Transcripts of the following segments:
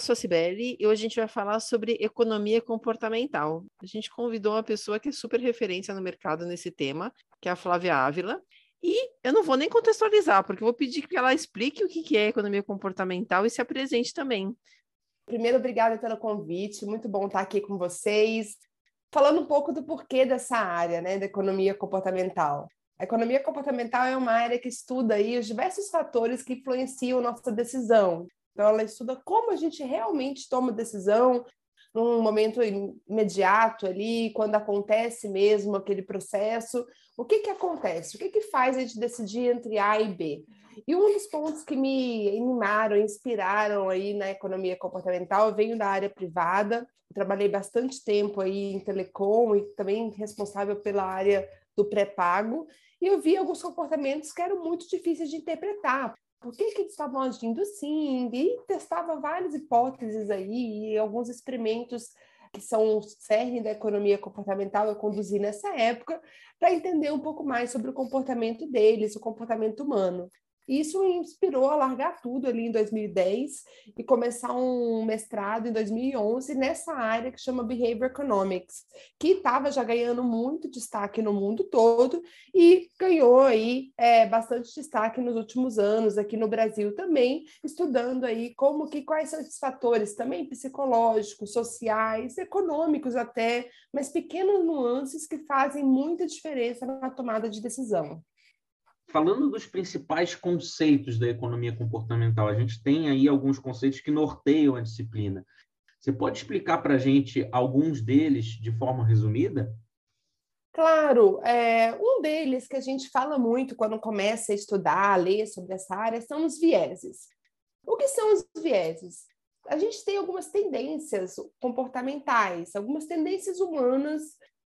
Sou a Cibele e hoje a gente vai falar sobre economia comportamental. A gente convidou uma pessoa que é super referência no mercado nesse tema, que é a Flávia Ávila. E eu não vou nem contextualizar, porque eu vou pedir que ela explique o que é economia comportamental e se apresente também. Primeiro, obrigada pelo convite, muito bom estar aqui com vocês, falando um pouco do porquê dessa área, né, da economia comportamental. A economia comportamental é uma área que estuda aí os diversos fatores que influenciam nossa decisão, então, ela estuda como a gente realmente toma decisão num momento imediato ali, quando acontece mesmo aquele processo. O que, que acontece? O que, que faz a gente decidir entre A e B? E um dos pontos que me animaram, inspiraram aí na economia comportamental, eu venho da área privada, trabalhei bastante tempo aí em telecom e também responsável pela área do pré-pago, e eu vi alguns comportamentos que eram muito difíceis de interpretar por que, que eles estavam agindo assim, e testava várias hipóteses aí, e alguns experimentos que são o cerne da economia comportamental, eu conduzi nessa época, para entender um pouco mais sobre o comportamento deles, o comportamento humano. Isso me inspirou a largar tudo ali em 2010 e começar um mestrado em 2011 nessa área que chama Behavior Economics, que estava já ganhando muito destaque no mundo todo e ganhou aí é, bastante destaque nos últimos anos aqui no Brasil também, estudando aí como que quais são esses fatores também psicológicos, sociais, econômicos até, mas pequenas nuances que fazem muita diferença na tomada de decisão falando dos principais conceitos da economia comportamental, a gente tem aí alguns conceitos que norteiam a disciplina. Você pode explicar para a gente alguns deles de forma resumida? Claro, é, um deles que a gente fala muito quando começa a estudar, a ler sobre essa área, são os vieses. O que são os vieses? A gente tem algumas tendências comportamentais, algumas tendências humanas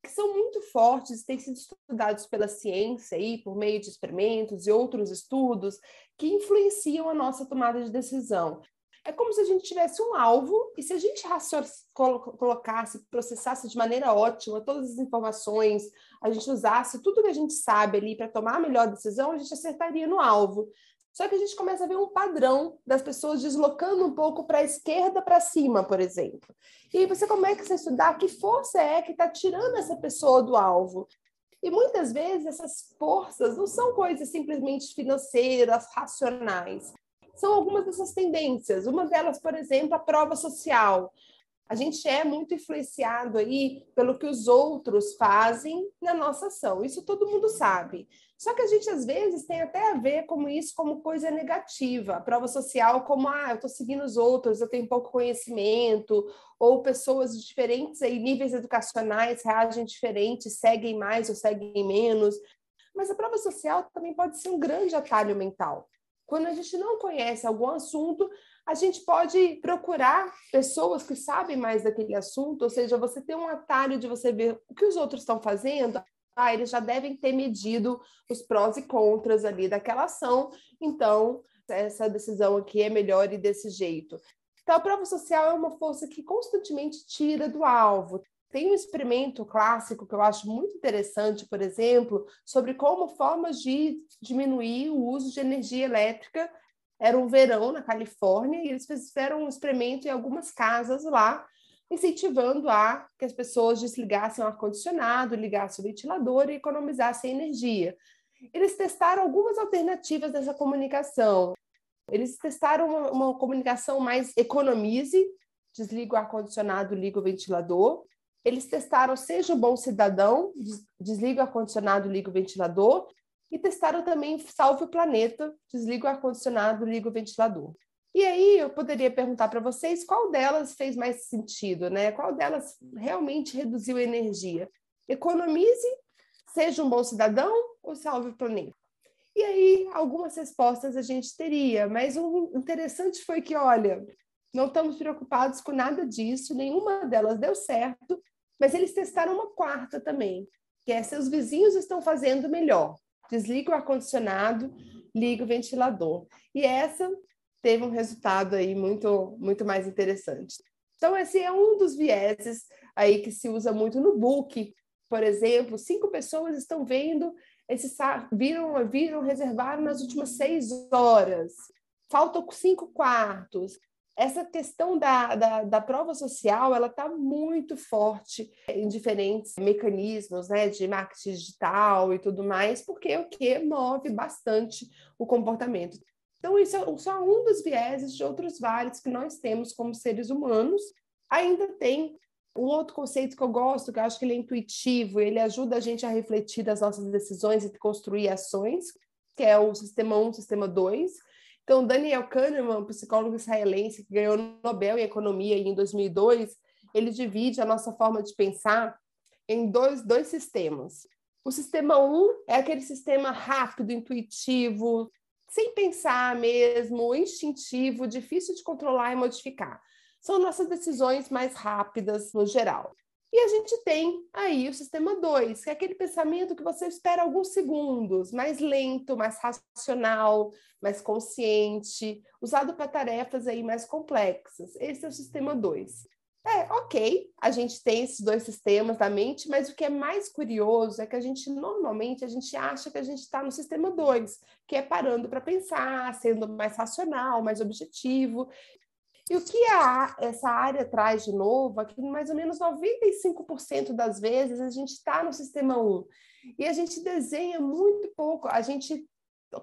que são muito fortes, têm sido estudados pela ciência aí, por meio de experimentos e outros estudos que influenciam a nossa tomada de decisão. É como se a gente tivesse um alvo e se a gente colocasse, processasse de maneira ótima todas as informações, a gente usasse tudo que a gente sabe ali para tomar a melhor decisão, a gente acertaria no alvo. Só que a gente começa a ver um padrão das pessoas deslocando um pouco para a esquerda para cima, por exemplo. E você começa a estudar que força é que está tirando essa pessoa do alvo. E muitas vezes essas forças não são coisas simplesmente financeiras, racionais. São algumas dessas tendências. Uma delas, por exemplo, a prova social. A gente é muito influenciado aí pelo que os outros fazem na nossa ação. Isso todo mundo sabe. Só que a gente, às vezes, tem até a ver como isso como coisa negativa. Prova social como, ah, eu estou seguindo os outros, eu tenho pouco conhecimento, ou pessoas de diferentes aí, níveis educacionais reagem diferente, seguem mais ou seguem menos. Mas a prova social também pode ser um grande atalho mental. Quando a gente não conhece algum assunto, a gente pode procurar pessoas que sabem mais daquele assunto, ou seja, você tem um atalho de você ver o que os outros estão fazendo, ah, eles já devem ter medido os prós e contras ali daquela ação, então essa decisão aqui é melhor e desse jeito. Então, a prova social é uma força que constantemente tira do alvo. Tem um experimento clássico que eu acho muito interessante, por exemplo, sobre como formas de diminuir o uso de energia elétrica. Era um verão na Califórnia e eles fizeram um experimento em algumas casas lá incentivando a que as pessoas desligassem o ar-condicionado, ligassem o ventilador e economizassem energia. Eles testaram algumas alternativas dessa comunicação. Eles testaram uma, uma comunicação mais economize, desliga o ar-condicionado, liga o ventilador. Eles testaram seja um bom cidadão, desliga o ar-condicionado, liga o ventilador. E testaram também salve o planeta, desliga o ar-condicionado, liga o ventilador. E aí eu poderia perguntar para vocês qual delas fez mais sentido, né? Qual delas realmente reduziu a energia? Economize, seja um bom cidadão ou salve o planeta? E aí algumas respostas a gente teria, mas o interessante foi que, olha, não estamos preocupados com nada disso, nenhuma delas deu certo, mas eles testaram uma quarta também, que é seus vizinhos estão fazendo melhor. Desliga o ar-condicionado, liga o ventilador. E essa teve um resultado aí muito, muito mais interessante. Então, esse é um dos vieses aí que se usa muito no book. Por exemplo, cinco pessoas estão vendo esse viram, viram reservar nas últimas seis horas. Faltam cinco quartos essa questão da, da, da prova social ela está muito forte em diferentes mecanismos né, de marketing digital e tudo mais, porque é o que move bastante o comportamento. Então, isso é só um dos vieses de outros vários que nós temos como seres humanos. Ainda tem um outro conceito que eu gosto, que eu acho que ele é intuitivo, ele ajuda a gente a refletir das nossas decisões e construir ações, que é o sistema 1, sistema 2 então, Daniel Kahneman, psicólogo israelense que ganhou o Nobel em Economia em 2002, ele divide a nossa forma de pensar em dois, dois sistemas. O sistema 1 um é aquele sistema rápido, intuitivo, sem pensar mesmo, instintivo, difícil de controlar e modificar. São nossas decisões mais rápidas no geral. E a gente tem aí o sistema 2, que é aquele pensamento que você espera alguns segundos, mais lento, mais racional, mais consciente, usado para tarefas aí mais complexas. Esse é o sistema 2. É, ok, a gente tem esses dois sistemas da mente, mas o que é mais curioso é que a gente normalmente a gente acha que a gente está no sistema 2, que é parando para pensar, sendo mais racional, mais objetivo. E o que a, essa área traz de novo é que mais ou menos 95% das vezes a gente está no sistema 1 e a gente desenha muito pouco, a gente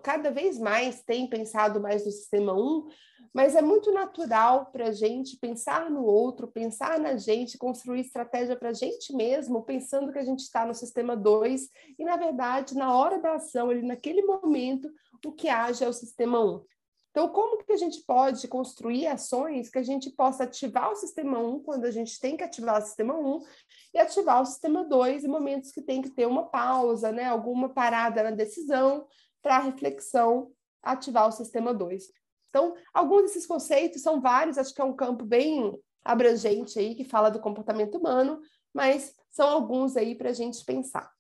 cada vez mais tem pensado mais no sistema 1, mas é muito natural para a gente pensar no outro, pensar na gente, construir estratégia para a gente mesmo, pensando que a gente está no sistema 2 e, na verdade, na hora da ação, ali naquele momento, o que age é o sistema 1. Então, como que a gente pode construir ações que a gente possa ativar o sistema 1 quando a gente tem que ativar o sistema 1 e ativar o sistema 2 em momentos que tem que ter uma pausa, né? alguma parada na decisão para reflexão, ativar o sistema 2. Então, alguns desses conceitos são vários, acho que é um campo bem abrangente aí que fala do comportamento humano, mas são alguns aí para a gente pensar.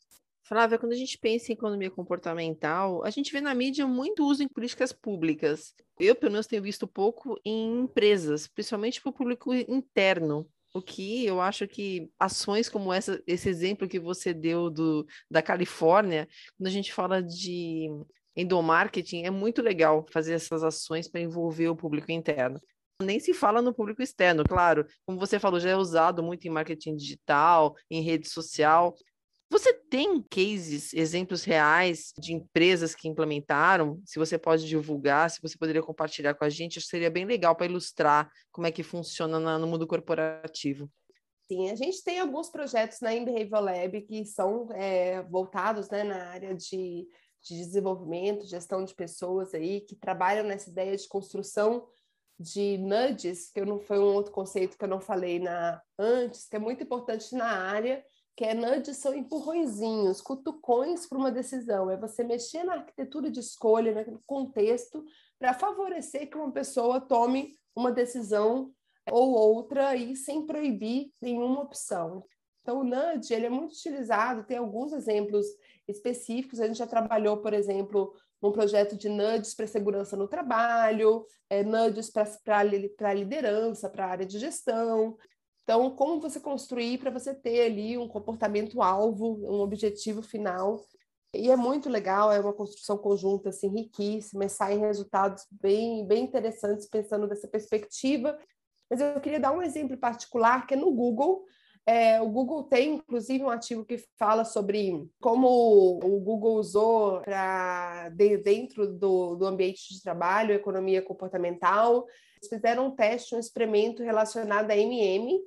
Flávia, quando a gente pensa em economia comportamental, a gente vê na mídia muito uso em políticas públicas. Eu, pelo menos, tenho visto pouco em empresas, principalmente para o público interno. O que eu acho que ações como essa, esse exemplo que você deu do, da Califórnia, quando a gente fala de endomarketing, é muito legal fazer essas ações para envolver o público interno nem se fala no público externo, claro. Como você falou, já é usado muito em marketing digital, em rede social, você tem cases, exemplos reais de empresas que implementaram? Se você pode divulgar, se você poderia compartilhar com a gente, seria bem legal para ilustrar como é que funciona no mundo corporativo. Sim, a gente tem alguns projetos na Behavioral Lab que são é, voltados né, na área de, de desenvolvimento, gestão de pessoas aí, que trabalham nessa ideia de construção de nudges, que eu não foi um outro conceito que eu não falei na antes, que é muito importante na área que é nudge são empurrõezinhos, cutucões para uma decisão. É você mexer na arquitetura de escolha, no contexto, para favorecer que uma pessoa tome uma decisão ou outra e sem proibir nenhuma opção. Então, o nudge ele é muito utilizado, tem alguns exemplos específicos. A gente já trabalhou, por exemplo, num projeto de nudges para segurança no trabalho, é, nudges para liderança, para a área de gestão. Então, como você construir para você ter ali um comportamento alvo, um objetivo final. E é muito legal, é uma construção conjunta assim riquíssima, e saem resultados bem bem interessantes pensando dessa perspectiva. Mas eu queria dar um exemplo particular que é no Google. É, o Google tem, inclusive, um artigo que fala sobre como o Google usou para de, dentro do, do ambiente de trabalho, economia comportamental. Eles fizeram um teste, um experimento relacionado a MM,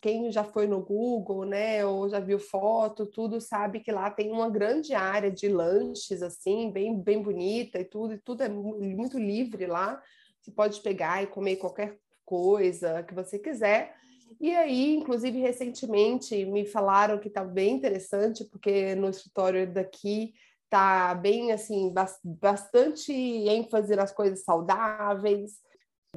quem já foi no Google, né, ou já viu foto, tudo sabe que lá tem uma grande área de lanches assim, bem bem bonita e tudo, e tudo é muito livre lá. Você pode pegar e comer qualquer coisa que você quiser. E aí, inclusive recentemente me falaram que está bem interessante, porque no escritório daqui tá bem assim, bastante ênfase nas coisas saudáveis,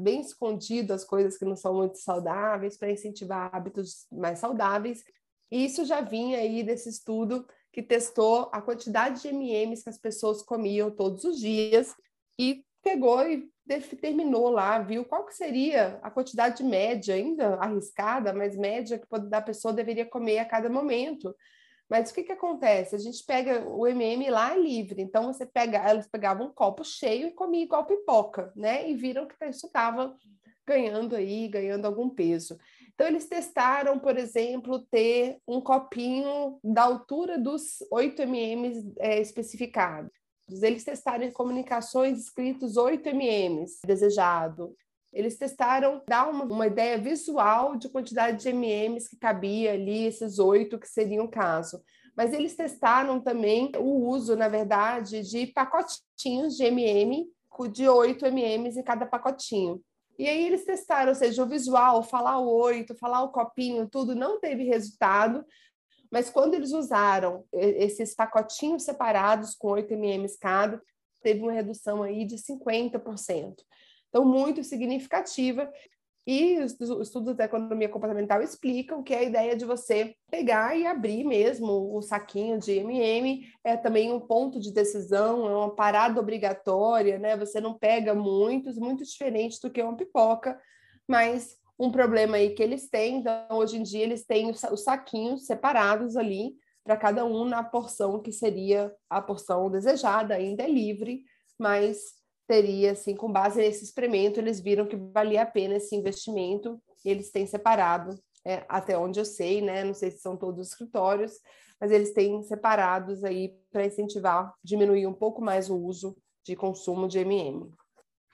bem escondido as coisas que não são muito saudáveis para incentivar hábitos mais saudáveis. E isso já vinha aí desse estudo que testou a quantidade de MMs que as pessoas comiam todos os dias e pegou e determinou lá, viu qual que seria a quantidade média, ainda arriscada, mas média que a pessoa deveria comer a cada momento. Mas o que, que acontece? A gente pega o MM lá é livre, então você pega, elas pegavam um copo cheio e comia igual pipoca, né? E viram que isso estava ganhando aí, ganhando algum peso. Então, eles testaram, por exemplo, ter um copinho da altura dos 8 mm é, especificados. Eles testaram em comunicações escritos 8 mm desejado. Eles testaram dar uma, uma, ideia visual de quantidade de MMs que cabia ali, esses oito que seriam o caso. Mas eles testaram também o uso, na verdade, de pacotinhos de MM, de 8 MMs em cada pacotinho. E aí eles testaram, ou seja, o visual, falar o oito, falar o copinho, tudo não teve resultado, mas quando eles usaram esses pacotinhos separados com 8 ml cada, teve uma redução aí de 50%. Então, muito significativa. E os estudos da economia comportamental explicam que a ideia de você pegar e abrir mesmo o saquinho de MM é também um ponto de decisão, é uma parada obrigatória, né? Você não pega muitos, muito diferente do que uma pipoca, mas um problema aí que eles têm, então hoje em dia eles têm os saquinhos separados ali para cada um na porção que seria a porção desejada, ainda é livre, mas teria, assim, com base nesse experimento, eles viram que valia a pena esse investimento e eles têm separado, é, até onde eu sei, né? Não sei se são todos os escritórios, mas eles têm separados aí para incentivar, diminuir um pouco mais o uso de consumo de MM.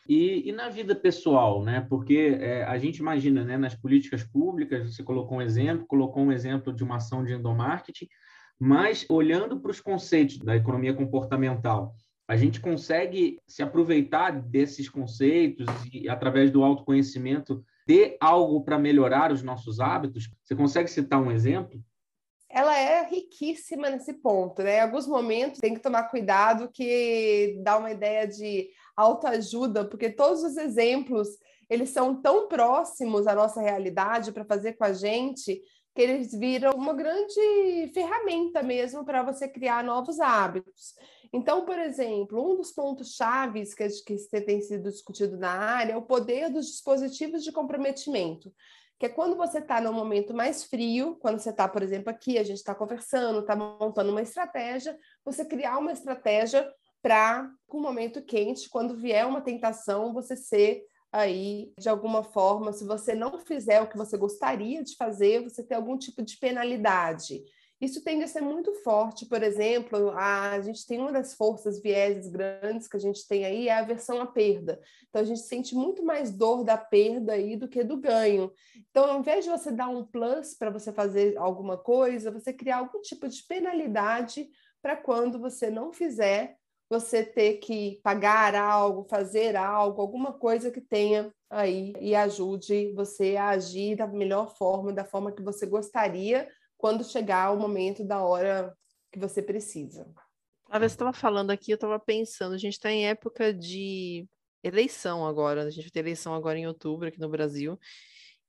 E, e, na vida pessoal, né? Porque é, a gente imagina, né, nas políticas públicas, você colocou um exemplo, colocou um exemplo de uma ação de endomarketing, mas olhando para os conceitos da economia comportamental, a gente consegue se aproveitar desses conceitos e, através do autoconhecimento, ter algo para melhorar os nossos hábitos? Você consegue citar um exemplo? Ela é riquíssima nesse ponto, né? Em alguns momentos tem que tomar cuidado que dá uma ideia de autoajuda, porque todos os exemplos eles são tão próximos à nossa realidade para fazer com a gente que eles viram uma grande ferramenta mesmo para você criar novos hábitos. Então, por exemplo, um dos pontos chaves que, que tem sido discutido na área é o poder dos dispositivos de comprometimento, que é quando você está no momento mais frio, quando você está, por exemplo, aqui, a gente está conversando, está montando uma estratégia, você criar uma estratégia para, com o momento quente, quando vier uma tentação, você ser aí, de alguma forma, se você não fizer o que você gostaria de fazer, você ter algum tipo de penalidade. Isso tende a ser muito forte, por exemplo, a, a gente tem uma das forças vieses grandes que a gente tem aí é a aversão à perda. Então a gente sente muito mais dor da perda aí do que do ganho. Então, ao invés de você dar um plus para você fazer alguma coisa, você criar algum tipo de penalidade para quando você não fizer, você ter que pagar algo, fazer algo, alguma coisa que tenha aí e ajude você a agir da melhor forma, da forma que você gostaria quando chegar o momento da hora que você precisa. A vez estava falando aqui, eu estava pensando, a gente está em época de eleição agora, a gente vai ter eleição agora em outubro aqui no Brasil,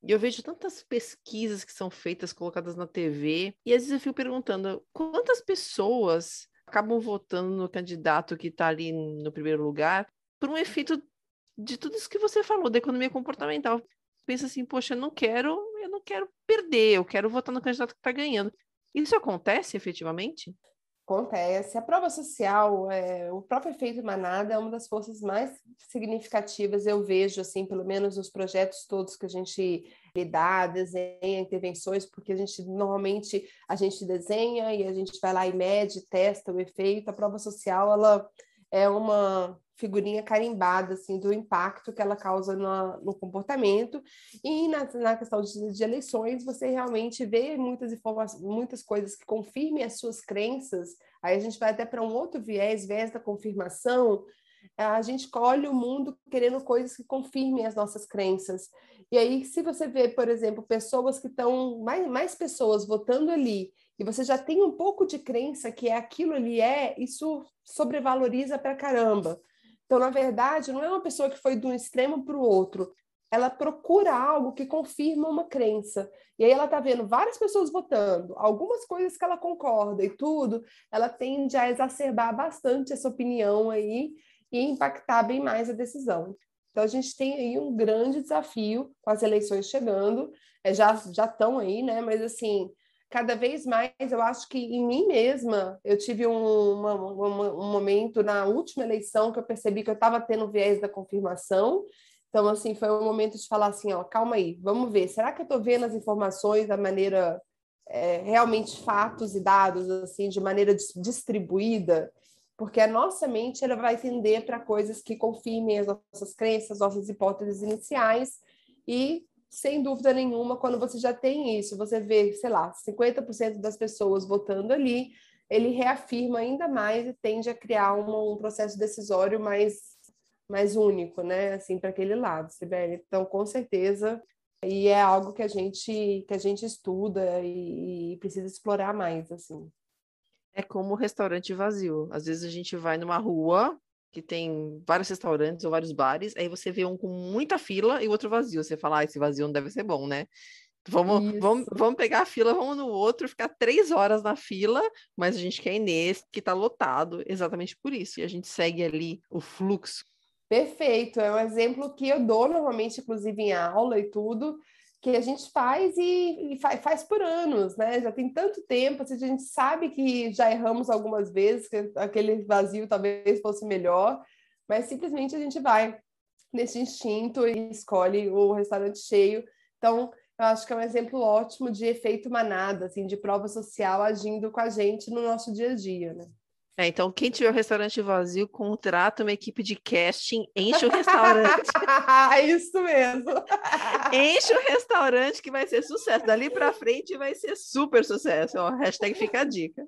e eu vejo tantas pesquisas que são feitas, colocadas na TV, e às vezes eu fico perguntando quantas pessoas acabam votando no candidato que está ali no primeiro lugar por um efeito de tudo isso que você falou, da economia comportamental. Pensa assim, poxa, eu não quero, eu não quero perder, eu quero votar no candidato que está ganhando. Isso acontece efetivamente? Acontece. A prova social, é, o próprio efeito manada é uma das forças mais significativas, eu vejo, assim, pelo menos nos projetos todos que a gente lidar, desenha intervenções, porque a gente normalmente a gente desenha e a gente vai lá e mede, testa o efeito. A prova social ela é uma figurinha carimbada assim do impacto que ela causa no, no comportamento e na, na questão de, de, eleições você realmente vê muitas informações, muitas coisas que confirmem as suas crenças. Aí a gente vai até para um outro viés, viés da confirmação. A gente colhe o mundo querendo coisas que confirmem as nossas crenças. E aí, se você vê, por exemplo, pessoas que estão, mais, mais pessoas votando ali, e você já tem um pouco de crença que é aquilo ali é, isso sobrevaloriza para caramba. Então, na verdade, não é uma pessoa que foi de um extremo para o outro, ela procura algo que confirma uma crença. E aí ela está vendo várias pessoas votando, algumas coisas que ela concorda e tudo, ela tende a exacerbar bastante essa opinião aí e impactar bem mais a decisão. Então a gente tem aí um grande desafio com as eleições chegando, é, já já estão aí, né? Mas assim, cada vez mais eu acho que em mim mesma eu tive um, uma, uma, um momento na última eleição que eu percebi que eu estava tendo viés da confirmação então, assim, foi um momento de falar assim, ó, calma aí, vamos ver, será que eu estou vendo as informações da maneira é, realmente fatos e dados, assim, de maneira distribuída? Porque a nossa mente ela vai tender para coisas que confirmem as nossas crenças, nossas hipóteses iniciais e sem dúvida nenhuma, quando você já tem isso, você vê, sei lá, 50% das pessoas votando ali, ele reafirma ainda mais e tende a criar um, um processo decisório mais mais único, né? Assim, para aquele lado, Sibeli. Então, com certeza, e é algo que a gente que a gente estuda e, e precisa explorar mais, assim. É como restaurante vazio. Às vezes a gente vai numa rua que tem vários restaurantes ou vários bares, aí você vê um com muita fila e outro vazio. Você fala, ah, esse vazio não deve ser bom, né? Vamos, vamos, vamos pegar a fila, vamos no outro, ficar três horas na fila, mas a gente quer ir nesse que está lotado, exatamente por isso. E a gente segue ali o fluxo Perfeito, é um exemplo que eu dou normalmente, inclusive em aula e tudo, que a gente faz e, e faz, faz, por anos, né? Já tem tanto tempo, assim, a gente sabe que já erramos algumas vezes, que aquele vazio talvez fosse melhor, mas simplesmente a gente vai nesse instinto e escolhe o restaurante cheio. Então, eu acho que é um exemplo ótimo de efeito manada, assim, de prova social agindo com a gente no nosso dia a dia, né? É, então, quem tiver o restaurante vazio, contrata uma equipe de casting, enche o restaurante. Isso mesmo. Enche o restaurante que vai ser sucesso. Dali para frente vai ser super sucesso. Ó, hashtag fica a dica.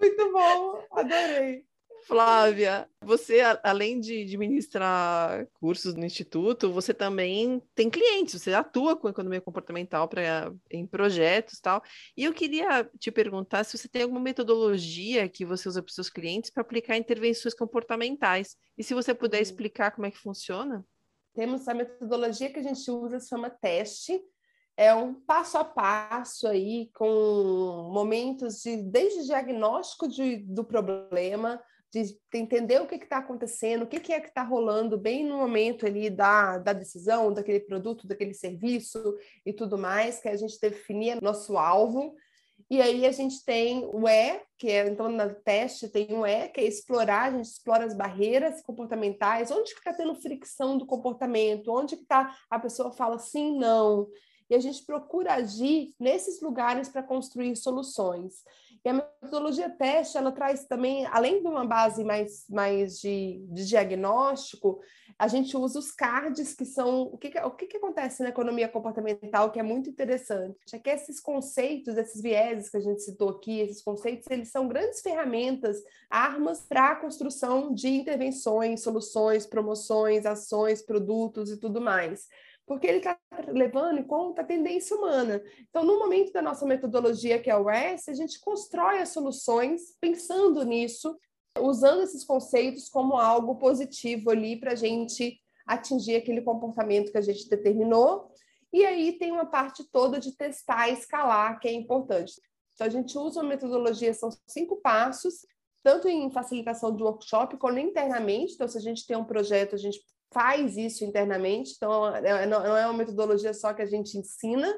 Muito bom, adorei. Flávia, você, além de administrar cursos no Instituto, você também tem clientes, você atua com economia comportamental pra, em projetos e tal. E eu queria te perguntar se você tem alguma metodologia que você usa para os seus clientes para aplicar intervenções comportamentais. E se você puder explicar como é que funciona? Temos a metodologia que a gente usa, se chama teste, é um passo a passo aí, com momentos de desde diagnóstico de, do problema, de entender o que está acontecendo, o que, que é que está rolando bem no momento ali da, da decisão, daquele produto, daquele serviço e tudo mais, que a gente definir nosso alvo. E aí a gente tem o E, que é, então, no teste tem o E, que é explorar, a gente explora as barreiras comportamentais, onde que está tendo fricção do comportamento, onde que está, a pessoa fala sim, não, e a gente procura agir nesses lugares para construir soluções. E a metodologia teste, ela traz também, além de uma base mais, mais de, de diagnóstico, a gente usa os cards, que são... O que, o que, que acontece na economia comportamental, que é muito interessante? É que esses conceitos, esses vieses que a gente citou aqui, esses conceitos, eles são grandes ferramentas, armas para a construção de intervenções, soluções, promoções, ações, produtos e tudo mais porque ele está levando em conta a tendência humana. Então, no momento da nossa metodologia, que é o S, a gente constrói as soluções pensando nisso, usando esses conceitos como algo positivo ali para a gente atingir aquele comportamento que a gente determinou. E aí tem uma parte toda de testar e escalar, que é importante. Então, a gente usa uma metodologia, são cinco passos, tanto em facilitação do workshop, quanto internamente. Então, se a gente tem um projeto, a gente faz isso internamente, então é, é, não é uma metodologia só que a gente ensina,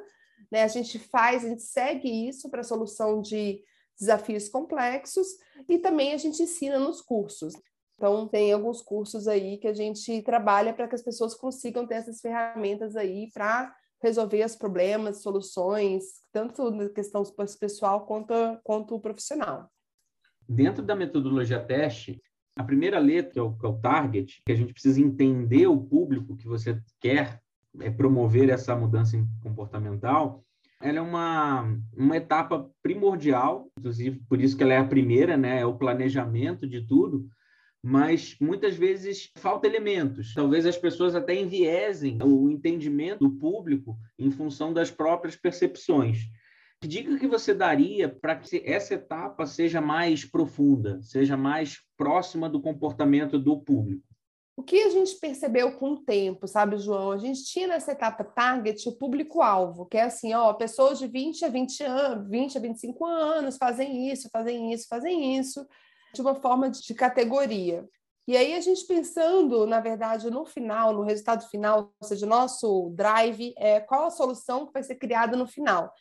né? A gente faz, a gente segue isso para a solução de desafios complexos e também a gente ensina nos cursos. Então, tem alguns cursos aí que a gente trabalha para que as pessoas consigam ter essas ferramentas aí para resolver os problemas, soluções, tanto na questão pessoal quanto, quanto profissional. Dentro da metodologia teste, a primeira letra, que é, o, que é o target, que a gente precisa entender o público que você quer é, promover essa mudança comportamental, ela é uma, uma etapa primordial, inclusive por isso que ela é a primeira, né? É o planejamento de tudo, mas muitas vezes falta elementos. Talvez as pessoas até enviesem o entendimento do público em função das próprias percepções. Que dica que você daria para que essa etapa seja mais profunda, seja mais próxima do comportamento do público? O que a gente percebeu com o tempo, sabe, João? A gente tinha nessa etapa target o público-alvo, que é assim, ó, pessoas de 20 a 20 anos, 20 a 25 anos fazem isso, fazem isso, fazem isso, de uma forma de categoria. E aí a gente pensando, na verdade, no final, no resultado final, ou seja, nosso drive, é qual a solução que vai ser criada no final.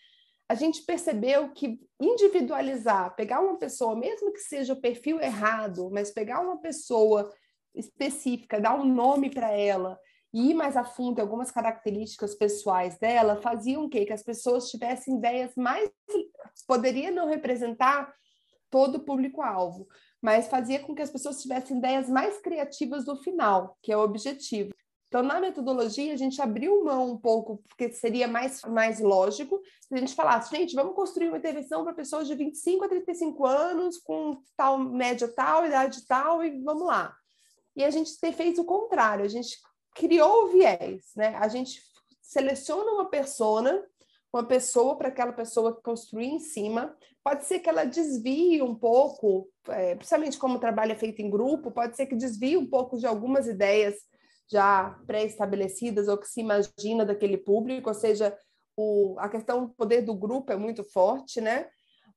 A gente percebeu que individualizar, pegar uma pessoa, mesmo que seja o perfil errado, mas pegar uma pessoa específica, dar um nome para ela e ir mais a fundo em algumas características pessoais dela, faziam que que as pessoas tivessem ideias mais poderia não representar todo o público-alvo, mas fazia com que as pessoas tivessem ideias mais criativas no final, que é o objetivo. Então, na metodologia, a gente abriu mão um pouco, porque seria mais, mais lógico se a gente falasse, gente, vamos construir uma intervenção para pessoas de 25 a 35 anos, com tal média tal, idade tal, e vamos lá e a gente fez o contrário, a gente criou o viés, né? A gente seleciona uma persona, uma pessoa para aquela pessoa construir em cima. Pode ser que ela desvie um pouco, é, principalmente como o trabalho é feito em grupo, pode ser que desvie um pouco de algumas ideias já pré-estabelecidas ou que se imagina daquele público, ou seja, o, a questão do poder do grupo é muito forte, né?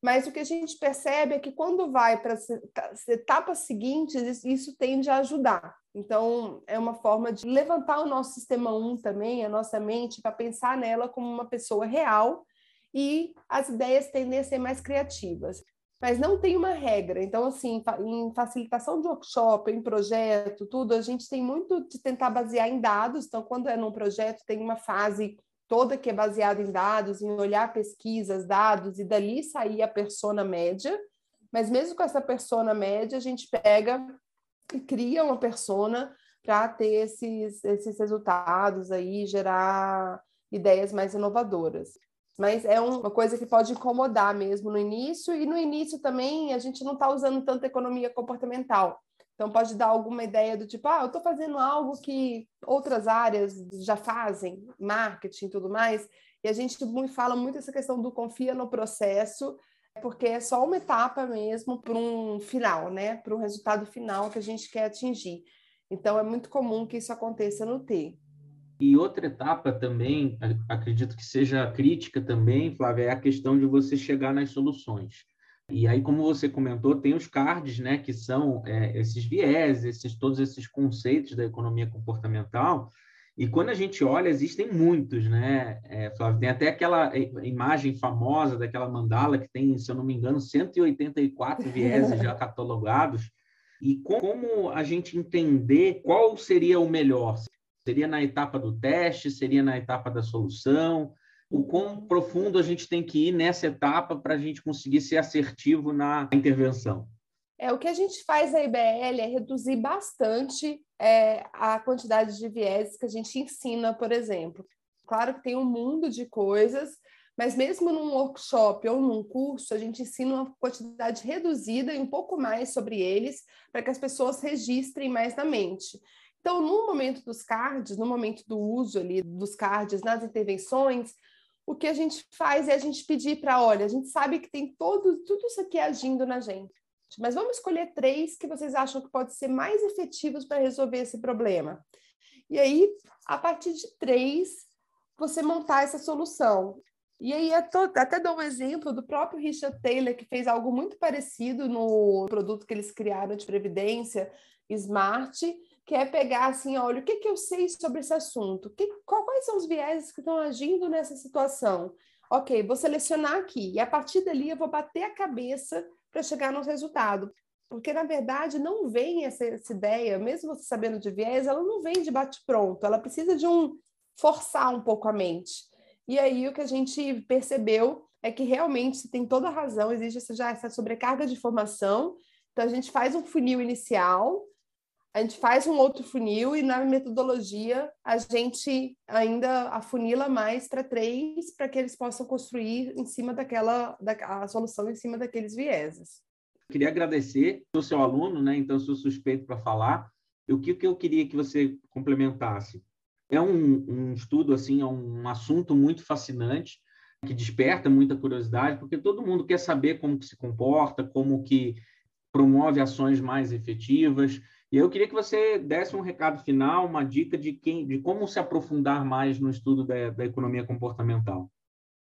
mas o que a gente percebe é que quando vai para as etapas seguintes, isso tende a ajudar. Então, é uma forma de levantar o nosso sistema 1 também, a nossa mente, para pensar nela como uma pessoa real e as ideias tendem a ser mais criativas. Mas não tem uma regra. Então, assim, em facilitação de workshop, em projeto, tudo, a gente tem muito de tentar basear em dados. Então, quando é num projeto, tem uma fase toda que é baseada em dados, em olhar pesquisas, dados, e dali sair a persona média. Mas mesmo com essa persona média, a gente pega e cria uma persona para ter esses, esses resultados aí, gerar ideias mais inovadoras. Mas é uma coisa que pode incomodar mesmo no início, e no início também a gente não está usando tanta economia comportamental. Então, pode dar alguma ideia do tipo, ah, eu estou fazendo algo que outras áreas já fazem, marketing e tudo mais, e a gente fala muito essa questão do confia no processo, porque é só uma etapa mesmo para um final, né? Para um resultado final que a gente quer atingir. Então, é muito comum que isso aconteça no T. E outra etapa também, acredito que seja crítica também, Flávia, é a questão de você chegar nas soluções. E aí, como você comentou, tem os cards, né, que são é, esses viés, esses, todos esses conceitos da economia comportamental. E quando a gente olha, existem muitos, né, é, Flávio? Tem até aquela imagem famosa daquela mandala que tem, se eu não me engano, 184 vieses já catalogados. E como a gente entender qual seria o melhor? Seria na etapa do teste? Seria na etapa da solução? o quão profundo a gente tem que ir nessa etapa para a gente conseguir ser assertivo na intervenção? É, o que a gente faz na IBL é reduzir bastante é, a quantidade de viés que a gente ensina, por exemplo. Claro que tem um mundo de coisas, mas mesmo num workshop ou num curso, a gente ensina uma quantidade reduzida e um pouco mais sobre eles, para que as pessoas registrem mais na mente. Então, no momento dos cards, no momento do uso ali dos cards nas intervenções, o que a gente faz é a gente pedir para, olha, a gente sabe que tem todo, tudo isso aqui agindo na gente, mas vamos escolher três que vocês acham que podem ser mais efetivos para resolver esse problema. E aí, a partir de três, você montar essa solução. E aí, até dou um exemplo do próprio Richard Taylor, que fez algo muito parecido no produto que eles criaram de previdência, Smart, que é pegar assim, olha, o que, que eu sei sobre esse assunto? Que, quais são os vieses que estão agindo nessa situação? Ok, vou selecionar aqui, e a partir dali eu vou bater a cabeça para chegar no resultado. Porque, na verdade, não vem essa, essa, ideia, mesmo você sabendo de viés, ela não vem de bate-pronto, ela precisa de um forçar um pouco a mente. E aí o que a gente percebeu é que realmente tem toda a razão, existe já essa sobrecarga de informação. Então, a gente faz um funil inicial, a gente faz um outro funil e na metodologia a gente ainda afunila mais para três para que eles possam construir em cima daquela da, a solução em cima daqueles vieses. Queria agradecer, sou seu aluno, né? Então sou suspeito para falar. O que, que eu queria que você complementasse? É um, um estudo assim, é um assunto muito fascinante que desperta muita curiosidade, porque todo mundo quer saber como que se comporta, como que promove ações mais efetivas E eu queria que você desse um recado final, uma dica de quem, de como se aprofundar mais no estudo da, da economia comportamental.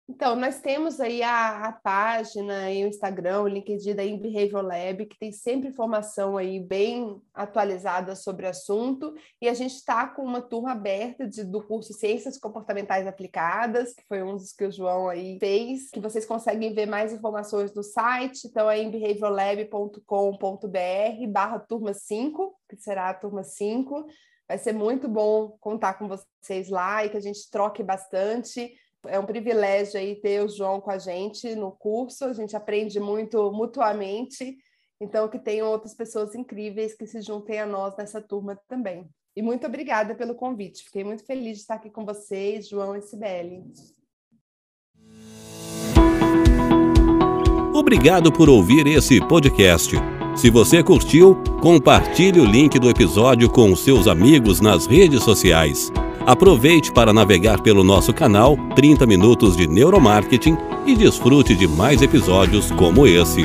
Então, nós temos aí a, a página e o Instagram, o LinkedIn da Behavior Lab, que tem sempre informação aí bem atualizada sobre o assunto, e a gente está com uma turma aberta de, do curso Ciências Comportamentais Aplicadas, que foi um dos que o João aí fez, que vocês conseguem ver mais informações no site, então é em behaviorlab.com.br barra turma 5, que será a turma 5. Vai ser muito bom contar com vocês lá e que a gente troque bastante é um privilégio aí ter o João com a gente no curso, a gente aprende muito mutuamente, então que tenham outras pessoas incríveis que se juntem a nós nessa turma também. E muito obrigada pelo convite, fiquei muito feliz de estar aqui com vocês, João e Sibeli. Obrigado por ouvir esse podcast. Se você curtiu, compartilhe o link do episódio com seus amigos nas redes sociais. Aproveite para navegar pelo nosso canal 30 Minutos de Neuromarketing e desfrute de mais episódios como esse.